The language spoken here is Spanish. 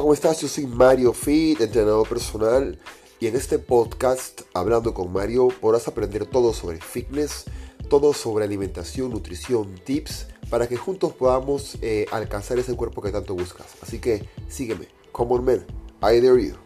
¿cómo estás? Yo soy Mario Fit, entrenador personal, y en este podcast, hablando con Mario, podrás aprender todo sobre fitness, todo sobre alimentación, nutrición, tips, para que juntos podamos eh, alcanzar ese cuerpo que tanto buscas. Así que sígueme, come on man, I dare you.